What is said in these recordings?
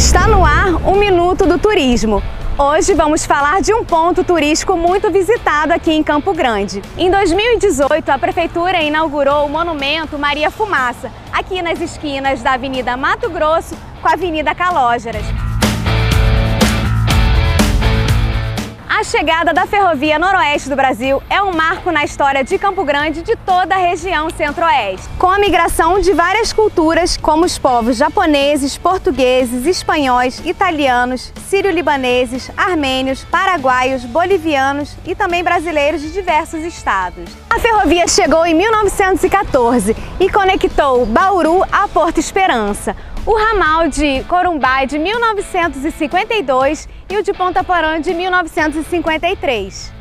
Está no ar um Minuto do Turismo. Hoje vamos falar de um ponto turístico muito visitado aqui em Campo Grande. Em 2018, a Prefeitura inaugurou o Monumento Maria Fumaça, aqui nas esquinas da Avenida Mato Grosso com a Avenida Calógeras. Chegada da Ferrovia Noroeste do Brasil é um marco na história de Campo Grande e de toda a região centro-oeste. Com a migração de várias culturas, como os povos japoneses, portugueses, espanhóis, italianos, sírio-libaneses, armênios, paraguaios, bolivianos e também brasileiros de diversos estados. A ferrovia chegou em 1914 e conectou Bauru a Porto Esperança, o ramal de Corumbá é de 1952 e o de Ponta Porã de 1953.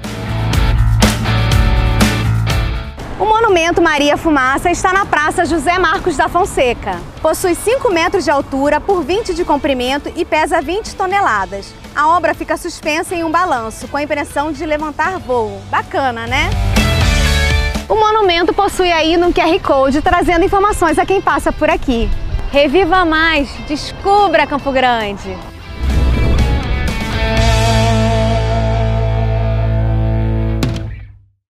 O monumento Maria Fumaça está na Praça José Marcos da Fonseca. Possui 5 metros de altura por 20 de comprimento e pesa 20 toneladas. A obra fica suspensa em um balanço, com a impressão de levantar voo. Bacana, né? O monumento possui aí no QR Code, trazendo informações a quem passa por aqui. Reviva mais, descubra Campo Grande!